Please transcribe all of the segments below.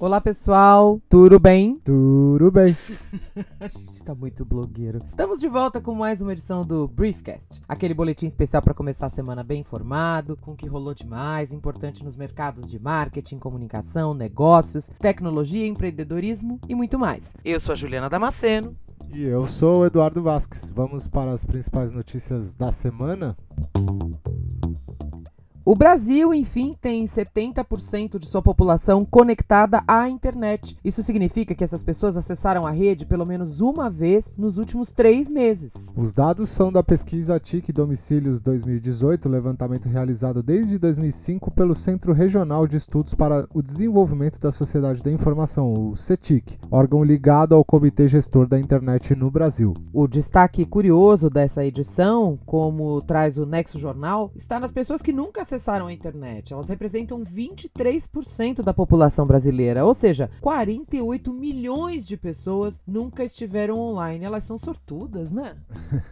Olá pessoal, tudo bem? Tudo bem. A gente está muito blogueiro. Estamos de volta com mais uma edição do Briefcast, aquele boletim especial para começar a semana bem informado, com o que rolou de mais importante nos mercados de marketing, comunicação, negócios, tecnologia, empreendedorismo e muito mais. Eu sou a Juliana Damasceno. E eu sou o Eduardo Vasques. Vamos para as principais notícias da semana? O Brasil, enfim, tem 70% de sua população conectada à internet. Isso significa que essas pessoas acessaram a rede pelo menos uma vez nos últimos três meses. Os dados são da pesquisa TIC Domicílios 2018, levantamento realizado desde 2005 pelo Centro Regional de Estudos para o Desenvolvimento da Sociedade da Informação, o CETIC, órgão ligado ao Comitê Gestor da Internet no Brasil. O destaque curioso dessa edição, como traz o Nexo Jornal, está nas pessoas que nunca acessaram acessaram a internet. Elas representam 23% da população brasileira, ou seja, 48 milhões de pessoas nunca estiveram online. Elas são sortudas, né?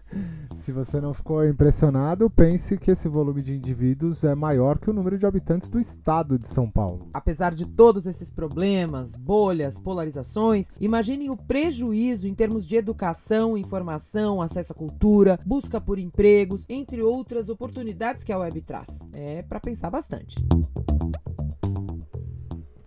Se você não ficou impressionado, pense que esse volume de indivíduos é maior que o número de habitantes do estado de São Paulo. Apesar de todos esses problemas, bolhas, polarizações, imaginem o prejuízo em termos de educação, informação, acesso à cultura, busca por empregos, entre outras oportunidades que a web traz. É é para pensar bastante.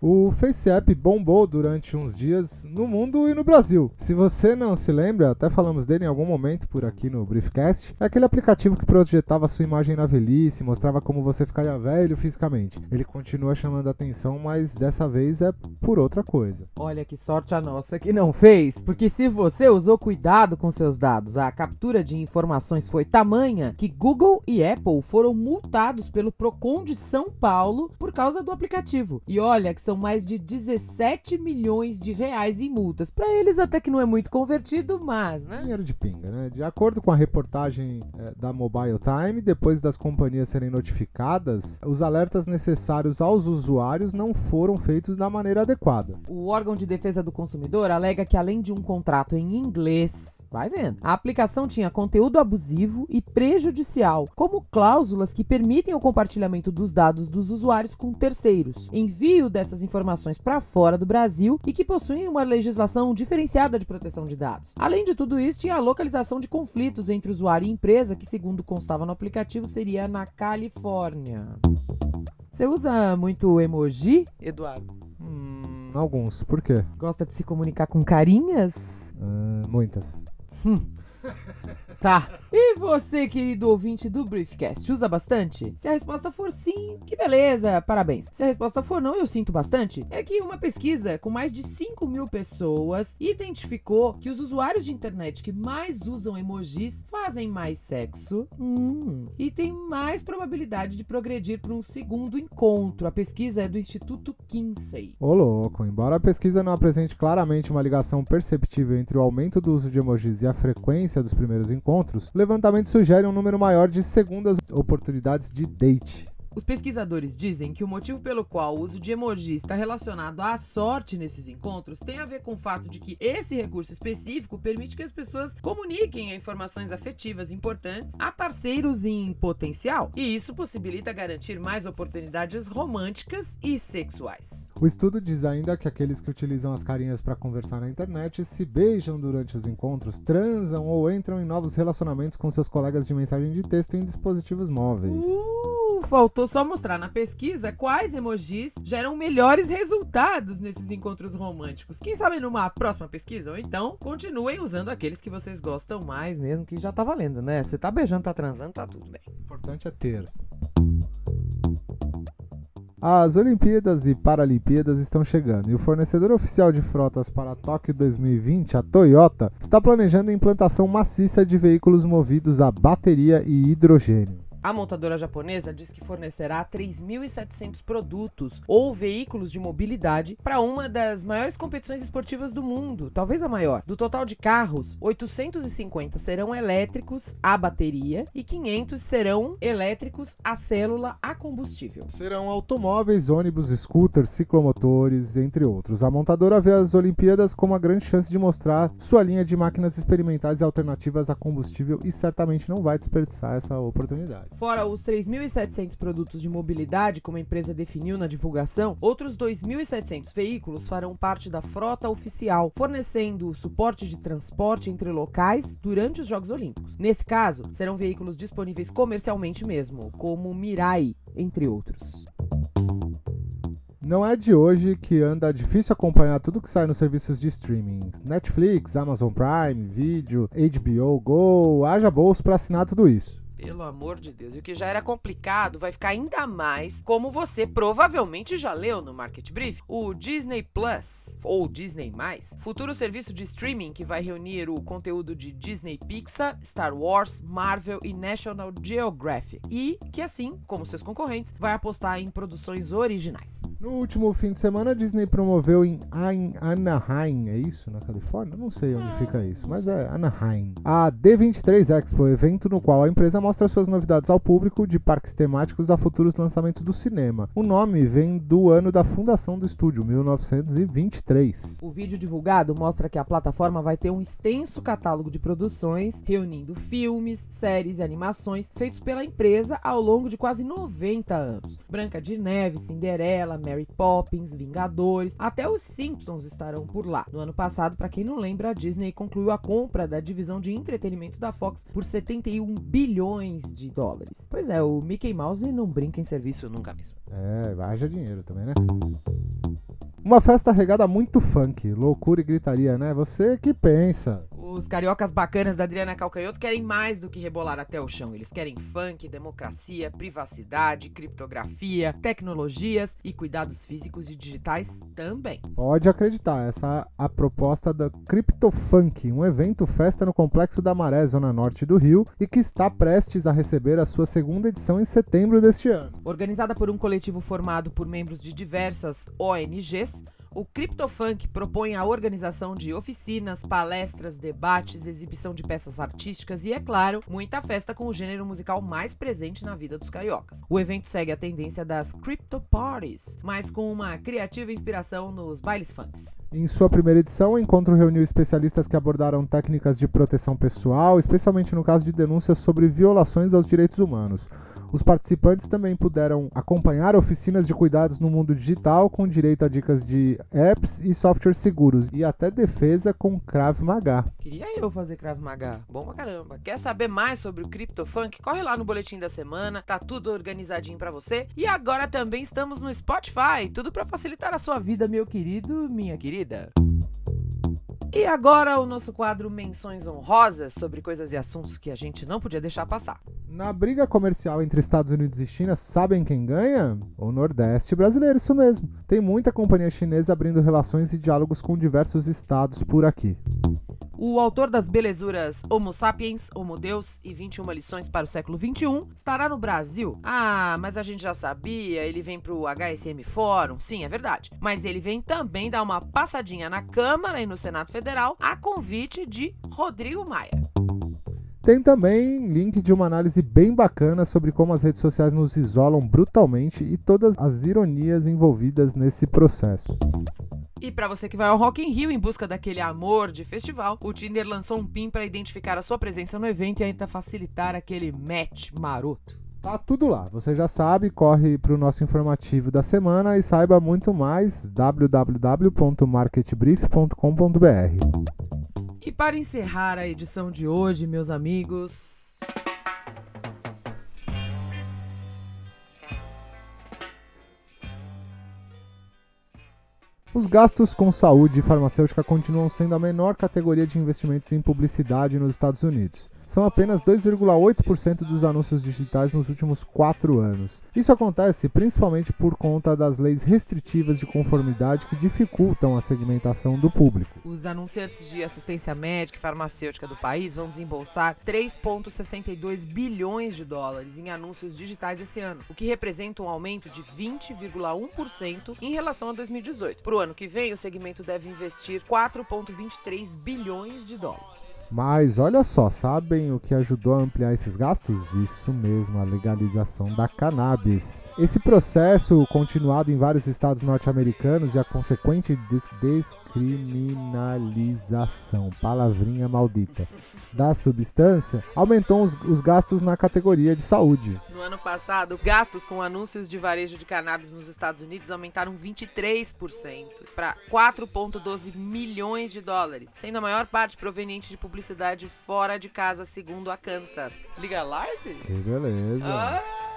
O FaceApp bombou durante uns dias no mundo e no Brasil. Se você não se lembra, até falamos dele em algum momento por aqui no Briefcast, é aquele aplicativo que projetava sua imagem na velhice, mostrava como você ficaria velho fisicamente. Ele continua chamando atenção, mas dessa vez é por outra coisa. Olha que sorte a nossa que não fez, porque se você usou cuidado com seus dados, a captura de informações foi tamanha que Google e Apple foram multados pelo Procon de São Paulo por causa do aplicativo. E olha que são mais de 17 milhões de reais em multas. Para eles até que não é muito convertido, mas, né? Dinheiro de pinga, né? De acordo com a reportagem é, da Mobile Time, depois das companhias serem notificadas, os alertas necessários aos usuários não foram feitos da maneira adequada. O órgão de defesa do consumidor alega que além de um contrato em inglês, vai vendo, a aplicação tinha conteúdo abusivo e prejudicial, como cláusulas que permitem o compartilhamento dos dados dos usuários com terceiros, envio dessas essas informações para fora do Brasil e que possuem uma legislação diferenciada de proteção de dados. Além de tudo isso, tinha a localização de conflitos entre usuário e empresa, que, segundo constava no aplicativo, seria na Califórnia. Você usa muito emoji, Eduardo? Hum, alguns. Por quê? Gosta de se comunicar com carinhas? Uh, muitas. Hum. Tá. E você, querido ouvinte do Briefcast, usa bastante? Se a resposta for sim, que beleza, parabéns. Se a resposta for não, eu sinto bastante. É que uma pesquisa com mais de 5 mil pessoas identificou que os usuários de internet que mais usam emojis fazem mais sexo hum, e têm mais probabilidade de progredir para um segundo encontro. A pesquisa é do Instituto Kinsey. Ô louco, embora a pesquisa não apresente claramente uma ligação perceptível entre o aumento do uso de emojis e a frequência dos primeiros encontros, o levantamento sugere um número maior de segundas oportunidades de date. Os pesquisadores dizem que o motivo pelo qual o uso de emoji está relacionado à sorte nesses encontros tem a ver com o fato de que esse recurso específico permite que as pessoas comuniquem informações afetivas importantes a parceiros em potencial, e isso possibilita garantir mais oportunidades românticas e sexuais. O estudo diz ainda que aqueles que utilizam as carinhas para conversar na internet se beijam durante os encontros, transam ou entram em novos relacionamentos com seus colegas de mensagem de texto em dispositivos móveis. Uh! Faltou só mostrar na pesquisa quais emojis geram melhores resultados nesses encontros românticos. Quem sabe numa próxima pesquisa? Ou então continuem usando aqueles que vocês gostam mais mesmo, que já tá valendo, né? Você tá beijando, tá transando, tá tudo bem. O importante é ter. As Olimpíadas e Paralimpíadas estão chegando e o fornecedor oficial de frotas para Tóquio 2020, a Toyota, está planejando a implantação maciça de veículos movidos a bateria e hidrogênio. A montadora japonesa diz que fornecerá 3.700 produtos ou veículos de mobilidade para uma das maiores competições esportivas do mundo, talvez a maior. Do total de carros, 850 serão elétricos a bateria e 500 serão elétricos a célula a combustível. Serão automóveis, ônibus, scooters, ciclomotores, entre outros. A montadora vê as Olimpíadas como uma grande chance de mostrar sua linha de máquinas experimentais e alternativas a combustível e certamente não vai desperdiçar essa oportunidade. Fora os 3.700 produtos de mobilidade, como a empresa definiu na divulgação, outros 2.700 veículos farão parte da frota oficial, fornecendo suporte de transporte entre locais durante os Jogos Olímpicos. Nesse caso, serão veículos disponíveis comercialmente mesmo, como Mirai, entre outros. Não é de hoje que anda difícil acompanhar tudo que sai nos serviços de streaming. Netflix, Amazon Prime, Video, HBO Go, haja bolso para assinar tudo isso. Pelo amor de Deus. E o que já era complicado vai ficar ainda mais, como você provavelmente já leu no Market Brief, o Disney Plus, ou Disney+, futuro serviço de streaming que vai reunir o conteúdo de Disney Pixar, Star Wars, Marvel e National Geographic. E que assim, como seus concorrentes, vai apostar em produções originais. No último fim de semana, a Disney promoveu em Anaheim, é isso? Na Califórnia? Não sei onde fica isso, mas é Anaheim. A D23 Expo, evento no qual a empresa mostra suas novidades ao público de parques temáticos a futuros lançamentos do cinema. O nome vem do ano da fundação do estúdio, 1923. O vídeo divulgado mostra que a plataforma vai ter um extenso catálogo de produções, reunindo filmes, séries e animações feitos pela empresa ao longo de quase 90 anos. Branca de Neve, Cinderela, Mary Poppins, Vingadores, até os Simpsons estarão por lá. No ano passado, para quem não lembra, a Disney concluiu a compra da divisão de entretenimento da Fox por 71 bilhões bilhões de dólares. Pois é, o Mickey Mouse não brinca em serviço nunca mesmo. É, haja dinheiro também, né? Uma festa regada muito funk, loucura e gritaria, né? Você que pensa. Os cariocas bacanas da Adriana Calcanhoto querem mais do que rebolar até o chão. Eles querem funk, democracia, privacidade, criptografia, tecnologias e cuidados físicos e digitais também. Pode acreditar, essa é a proposta da Criptofunk, um evento festa no Complexo da Maré, zona norte do Rio, e que está prestes a receber a sua segunda edição em setembro deste ano. Organizada por um coletivo formado por membros de diversas ONGs, o CryptoFunk propõe a organização de oficinas, palestras, debates, exibição de peças artísticas e, é claro, muita festa com o gênero musical mais presente na vida dos cariocas. O evento segue a tendência das Crypto Parties, mas com uma criativa inspiração nos bailes funks. Em sua primeira edição, o encontro reuniu especialistas que abordaram técnicas de proteção pessoal, especialmente no caso de denúncias sobre violações aos direitos humanos. Os participantes também puderam acompanhar oficinas de cuidados no mundo digital com direito a dicas de apps e softwares seguros e até defesa com Krav Maga. Queria eu fazer Krav Maga. Bom pra caramba. Quer saber mais sobre o CryptoFunk? Corre lá no boletim da semana, tá tudo organizadinho para você. E agora também estamos no Spotify, tudo para facilitar a sua vida, meu querido, minha querida. E agora o nosso quadro Menções Honrosas sobre coisas e assuntos que a gente não podia deixar passar. Na briga comercial entre Estados Unidos e China, sabem quem ganha? O Nordeste brasileiro, isso mesmo. Tem muita companhia chinesa abrindo relações e diálogos com diversos estados por aqui. O autor das belezuras Homo Sapiens, Homo Deus e 21 lições para o século 21 estará no Brasil. Ah, mas a gente já sabia, ele vem pro HSM Fórum, sim, é verdade. Mas ele vem também dar uma passadinha na Câmara e no Senado Federal a convite de Rodrigo Maia. Tem também link de uma análise bem bacana sobre como as redes sociais nos isolam brutalmente e todas as ironias envolvidas nesse processo. E para você que vai ao Rock in Rio em busca daquele amor de festival, o Tinder lançou um PIN para identificar a sua presença no evento e ainda facilitar aquele match maroto. Tá tudo lá, você já sabe, corre para o nosso informativo da semana e saiba muito mais www.marketbrief.com.br. E para encerrar a edição de hoje, meus amigos, Os gastos com saúde e farmacêutica continuam sendo a menor categoria de investimentos em publicidade nos Estados Unidos são apenas 2,8% dos anúncios digitais nos últimos quatro anos. Isso acontece principalmente por conta das leis restritivas de conformidade que dificultam a segmentação do público. Os anunciantes de assistência médica e farmacêutica do país vão desembolsar 3,62 bilhões de dólares em anúncios digitais esse ano, o que representa um aumento de 20,1% em relação a 2018. Para o ano que vem, o segmento deve investir 4,23 bilhões de dólares. Mas olha só, sabem o que ajudou a ampliar esses gastos? Isso mesmo, a legalização da cannabis. Esse processo, continuado em vários estados norte-americanos e a consequente des descriminalização, palavrinha maldita, da substância, aumentou os, os gastos na categoria de saúde. No ano passado, gastos com anúncios de varejo de cannabis nos Estados Unidos aumentaram 23% para 4,12 milhões de dólares, sendo a maior parte proveniente de publicidade fora de casa, segundo a Cantar. Legalize? Que beleza. Ah!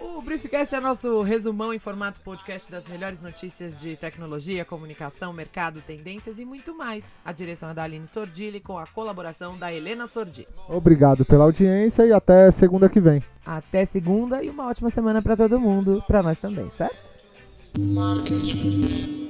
O Briefcast é nosso resumão em formato podcast das melhores notícias de tecnologia, comunicação, mercado, tendências e muito mais. A direção é da Aline Sordilli com a colaboração da Helena Sordi. Obrigado pela audiência e até segunda que vem. Até segunda e uma ótima semana para todo mundo, para nós também, certo? Marketing.